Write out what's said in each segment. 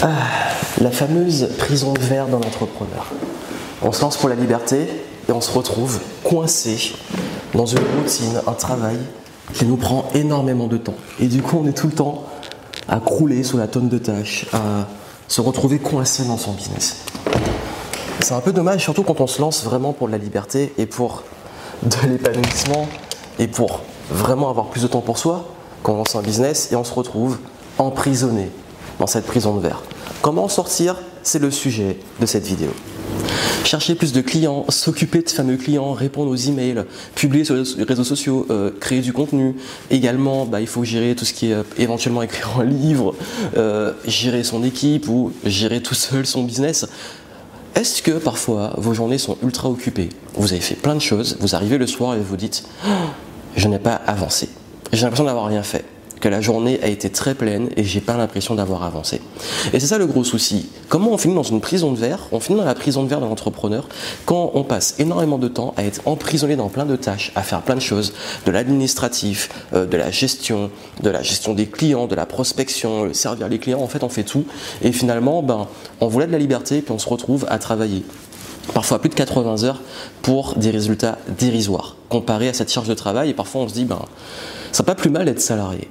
Ah, la fameuse prison de verre d'un entrepreneur. On se lance pour la liberté et on se retrouve coincé dans une routine, un travail qui nous prend énormément de temps. Et du coup, on est tout le temps à crouler sous la tonne de tâches, à se retrouver coincé dans son business. C'est un peu dommage, surtout quand on se lance vraiment pour la liberté et pour de l'épanouissement et pour vraiment avoir plus de temps pour soi, quand on lance un business et on se retrouve emprisonné dans cette prison de verre. Comment en sortir C'est le sujet de cette vidéo. Chercher plus de clients, s'occuper de fameux clients, répondre aux emails, publier sur les réseaux sociaux, euh, créer du contenu. Également, bah, il faut gérer tout ce qui est euh, éventuellement écrire un livre, euh, gérer son équipe ou gérer tout seul son business. Est-ce que parfois vos journées sont ultra occupées? Vous avez fait plein de choses, vous arrivez le soir et vous dites oh, Je n'ai pas avancé. J'ai l'impression d'avoir rien fait que la journée a été très pleine et j'ai pas l'impression d'avoir avancé. Et c'est ça le gros souci. Comment on finit dans une prison de verre? On finit dans la prison de verre d'un entrepreneur quand on passe énormément de temps à être emprisonné dans plein de tâches, à faire plein de choses, de l'administratif, euh, de la gestion, de la gestion des clients, de la prospection, servir les clients. En fait, on fait tout et finalement, ben, on voulait de la liberté puis on se retrouve à travailler parfois plus de 80 heures pour des résultats dérisoires comparé à cette charge de travail et parfois on se dit ben c'est pas plus mal d'être salarié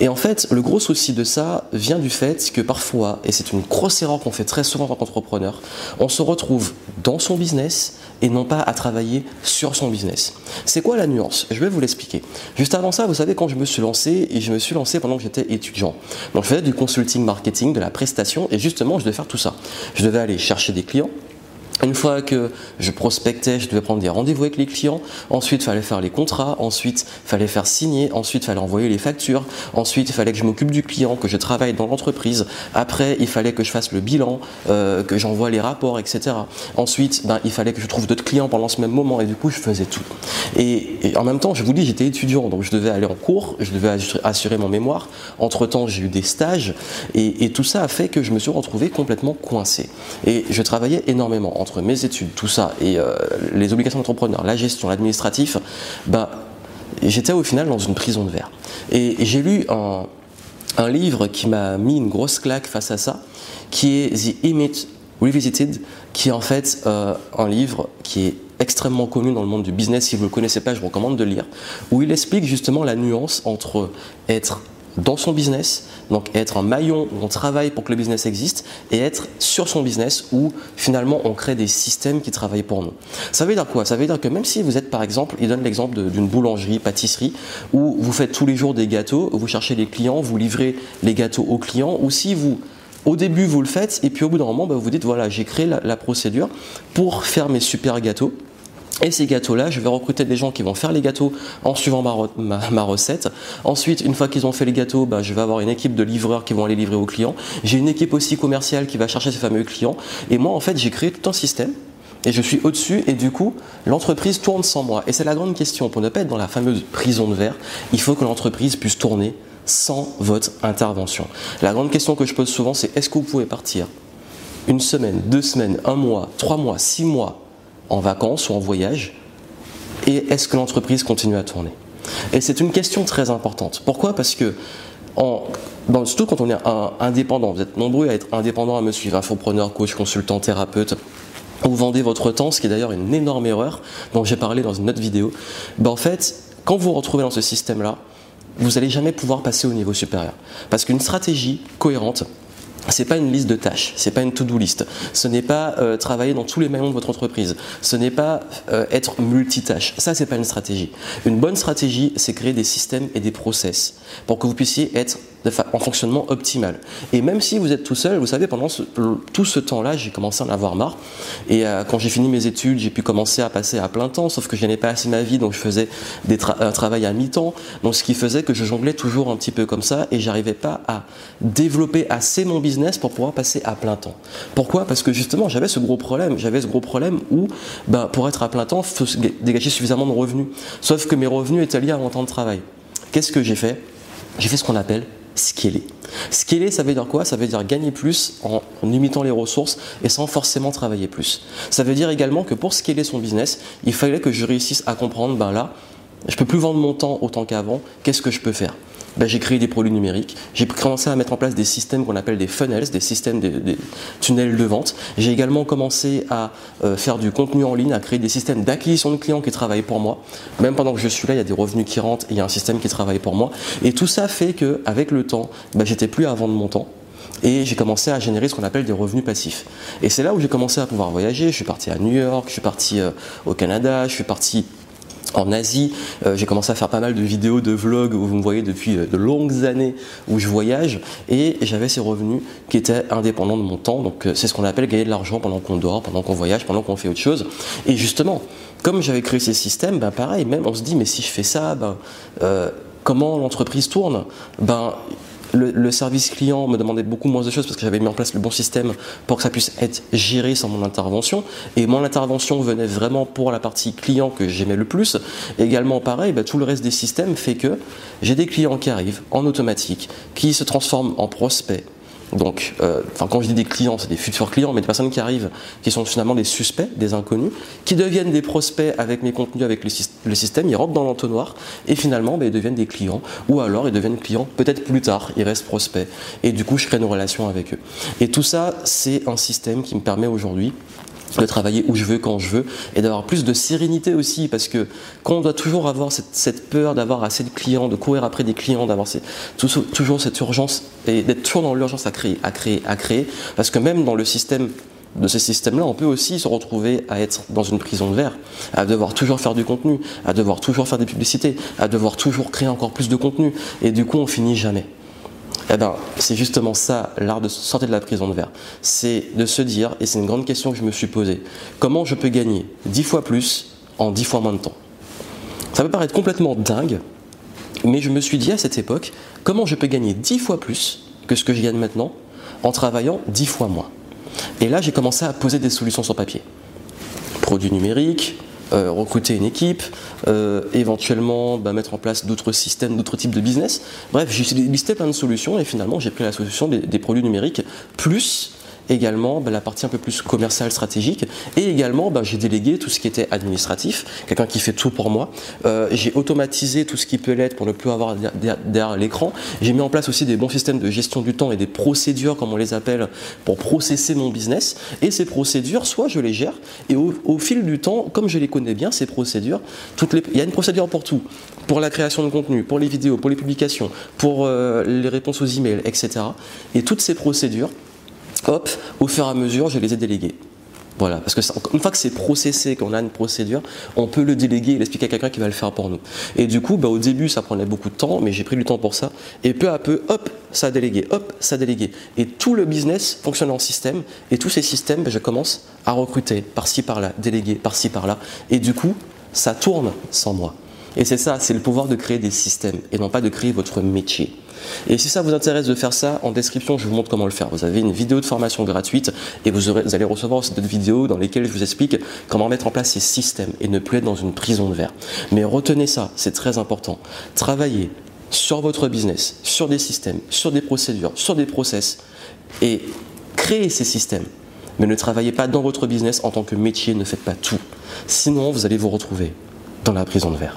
et en fait, le gros souci de ça vient du fait que parfois, et c'est une grosse erreur qu'on fait très souvent en tant qu'entrepreneur, on se retrouve dans son business et non pas à travailler sur son business. C'est quoi la nuance? Je vais vous l'expliquer. Juste avant ça, vous savez, quand je me suis lancé, et je me suis lancé pendant que j'étais étudiant. Donc je faisais du consulting marketing, de la prestation, et justement, je devais faire tout ça. Je devais aller chercher des clients, une fois que je prospectais, je devais prendre des rendez-vous avec les clients. Ensuite, il fallait faire les contrats. Ensuite, il fallait faire signer. Ensuite, il fallait envoyer les factures. Ensuite, il fallait que je m'occupe du client, que je travaille dans l'entreprise. Après, il fallait que je fasse le bilan, euh, que j'envoie les rapports, etc. Ensuite, ben, il fallait que je trouve d'autres clients pendant ce même moment. Et du coup, je faisais tout. Et, en même temps, je vous dis, j'étais étudiant, donc je devais aller en cours, je devais assurer mon mémoire. Entre-temps, j'ai eu des stages. Et, et tout ça a fait que je me suis retrouvé complètement coincé. Et je travaillais énormément entre mes études, tout ça, et euh, les obligations d'entrepreneur, la gestion, l'administratif, bah, j'étais au final dans une prison de verre. Et, j'ai lu un, livre qui m'a mis une grosse claque face à ça, qui est The Image Revisited, qui est en fait euh, un livre qui est extrêmement connu dans le monde du business. Si vous ne le connaissez pas, je vous recommande de le lire, où il explique justement la nuance entre être dans son business, donc être un maillon où on travaille pour que le business existe, et être sur son business où finalement on crée des systèmes qui travaillent pour nous. Ça veut dire quoi? Ça veut dire que même si vous êtes par exemple, il donne l'exemple d'une boulangerie, pâtisserie, où vous faites tous les jours des gâteaux, vous cherchez les clients, vous livrez les gâteaux aux clients, ou si vous au début, vous le faites, et puis au bout d'un moment, bah, vous dites voilà, j'ai créé la, procédure pour faire mes super gâteaux. Et ces gâteaux-là, je vais recruter des gens qui vont faire les gâteaux en suivant ma, recette. Ensuite, une fois qu'ils ont fait les gâteaux, bah, je vais avoir une équipe de livreurs qui vont aller livrer aux clients. J'ai une équipe aussi commerciale qui va chercher ces fameux clients. Et moi, en fait, j'ai créé tout un système. Et je suis au-dessus et du coup, l'entreprise tourne sans moi. Et c'est la grande question. Pour ne pas être dans la fameuse prison de verre, il faut que l'entreprise puisse tourner sans votre intervention. La grande question que je pose souvent, c'est est-ce que vous pouvez partir une semaine, deux semaines, un mois, trois mois, six mois en vacances ou en voyage Et est-ce que l'entreprise continue à tourner? Et c'est une question très importante. Pourquoi? Parce que, surtout quand on est indépendant, vous êtes nombreux à être indépendant à me suivre, infopreneur, coach, consultant, thérapeute, vous vendez votre temps, ce qui est d'ailleurs une énorme erreur dont j'ai parlé dans une autre vidéo. Ben en fait, quand vous vous retrouvez dans ce système-là, vous n'allez jamais pouvoir passer au niveau supérieur. Parce qu'une stratégie cohérente, c'est pas une liste de tâches, c'est pas une to-do list, ce n'est pas euh, travailler dans tous les maillons de votre entreprise, ce n'est pas euh, être multitâche. Ça, c'est pas une stratégie. Une bonne stratégie, c'est créer des systèmes et des process pour que vous puissiez être en fonctionnement optimal. Et même si vous êtes tout seul, vous savez, pendant tout ce temps-là, j'ai commencé à en avoir marre. Et euh, quand j'ai fini mes études, j'ai pu commencer à passer à plein temps, sauf que je n'ai pas assez ma vie, donc je faisais des un travail à mi-temps. Donc ce qui faisait que je jonglais toujours un petit peu comme ça et j'arrivais pas à développer assez mon business pour pouvoir passer à plein temps. Pourquoi? Parce que justement, j'avais ce gros problème. J'avais ce gros problème où, ben, pour être à plein temps, faut dégager suffisamment de revenus. Sauf que mes revenus étaient liés à mon temps de travail. Qu'est-ce que j'ai fait? J'ai fait ce qu'on appelle scaler. Scaler, ça veut dire quoi? Ça veut dire gagner plus en, limitant les ressources et sans forcément travailler plus. Ça veut dire également que pour scaler son business, il fallait que je réussisse à comprendre, ben là, je peux plus vendre mon temps autant qu'avant, qu'est-ce que je peux faire? Ben, j'ai créé des produits numériques, j'ai commencé à mettre en place des systèmes qu'on appelle des funnels, des systèmes, des, tunnels de vente. J'ai également commencé à euh, faire du contenu en ligne, à créer des systèmes d'acquisition de clients qui travaillent pour moi. Même pendant que je suis là, il y a des revenus qui rentrent il y a un système qui travaille pour moi. Et tout ça fait qu'avec le temps, ben, j'étais plus à vendre mon temps et j'ai commencé à générer ce qu'on appelle des revenus passifs. Et c'est là où j'ai commencé à pouvoir voyager. Je suis parti à New York, je suis parti euh, au Canada, je suis parti en Asie, euh, j'ai commencé à faire pas mal de vidéos, de vlogs où vous me voyez depuis euh, de longues années où je voyage et j'avais ces revenus qui étaient indépendants de mon temps. Donc euh, c'est ce qu'on appelle gagner de l'argent pendant qu'on dort, pendant qu'on voyage, pendant qu'on fait autre chose. Et justement, comme j'avais créé ces systèmes, ben pareil, même on se dit mais si je fais ça, ben, comment l'entreprise tourne? Ben le, service client me demandait beaucoup moins de choses parce que j'avais mis en place le bon système pour que ça puisse être géré sans mon intervention. Et mon intervention venait vraiment pour la partie client que j'aimais le plus. également, pareil, bah, tout le reste des systèmes fait que j'ai des clients qui arrivent en automatique, qui se transforment en prospects, donc, euh, quand je dis des clients, c'est des futurs clients, mais des personnes qui arrivent, qui sont finalement des suspects, des inconnus, qui deviennent des prospects avec mes contenus, avec le, système, ils rentrent dans l'entonnoir et finalement, ben, ils deviennent des clients. Ou alors, ils deviennent clients peut-être plus tard, ils restent prospects. Et du coup, je crée une relation avec eux. Et tout ça, c'est un système qui me permet aujourd'hui de travailler où je veux, quand je veux, et d'avoir plus de sérénité aussi, parce que quand on doit toujours avoir cette, peur d'avoir assez de clients, de courir après des clients, d'avoir toujours cette urgence, et d'être toujours dans l'urgence à créer, à créer, à créer, parce que même dans le système de ces systèmes-là, on peut aussi se retrouver à être dans une prison de verre, à devoir toujours faire du contenu, à devoir toujours faire des publicités, à devoir toujours créer encore plus de contenu, et du coup on finit jamais. Eh ben, c'est justement ça, l'art de sortir de la prison de verre. C'est de se dire, et c'est une grande question que je me suis posée, comment je peux gagner 10 fois plus en 10 fois moins de temps? Ça peut paraître complètement dingue, mais je me suis dit à cette époque, comment je peux gagner 10 fois plus que ce que je gagne maintenant en travaillant 10 fois moins? Et là, j'ai commencé à poser des solutions sur papier. Produits numériques, euh, recruter une équipe, euh, éventuellement bah, mettre en place d'autres systèmes, d'autres types de business. Bref, j'ai listé plein de solutions et finalement j'ai pris la solution des produits numériques plus également bah, la partie un peu plus commerciale, stratégique, et également bah, j'ai délégué tout ce qui était administratif, quelqu'un qui fait tout pour moi. Euh, j'ai automatisé tout ce qui peut l'être pour ne plus avoir derrière l'écran. J'ai mis en place aussi des bons systèmes de gestion du temps et des procédures, comme on les appelle, pour processer mon business. Et ces procédures, soit je les gère, et au, fil du temps, comme je les connais bien, ces procédures, il y a une procédure pour tout, pour la création de contenu, pour les vidéos, pour les publications, pour euh, les réponses aux emails, etc. Et toutes ces procédures, hop, au fur et à mesure, je les ai délégués. Voilà, parce que une fois que c'est processé, qu'on a une procédure, on peut le déléguer et l'expliquer à quelqu'un qui va le faire pour nous. Et du coup, bah, au début, ça prenait beaucoup de temps, mais j'ai pris du temps pour ça. Et peu à peu, hop, ça a délégué, hop, ça a délégué. Et tout le business fonctionne en système. Et tous ces systèmes, bah, je commence à recruter par-ci, par-là, déléguer par-ci, par-là. Et du coup, ça tourne sans moi. Et c'est ça, c'est le pouvoir de créer des systèmes et non pas de créer votre métier. Et si ça vous intéresse de faire ça, en description, je vous montre comment le faire. Vous avez une vidéo de formation gratuite et vous, allez recevoir aussi d'autres vidéos dans lesquelles je vous explique comment mettre en place ces systèmes et ne plus être dans une prison de verre. Mais retenez ça, c'est très important. Travaillez sur votre business, sur des systèmes, sur des procédures, sur des process et créez ces systèmes. Mais ne travaillez pas dans votre business en tant que métier, ne faites pas tout. Sinon, vous allez vous retrouver dans la prison de verre.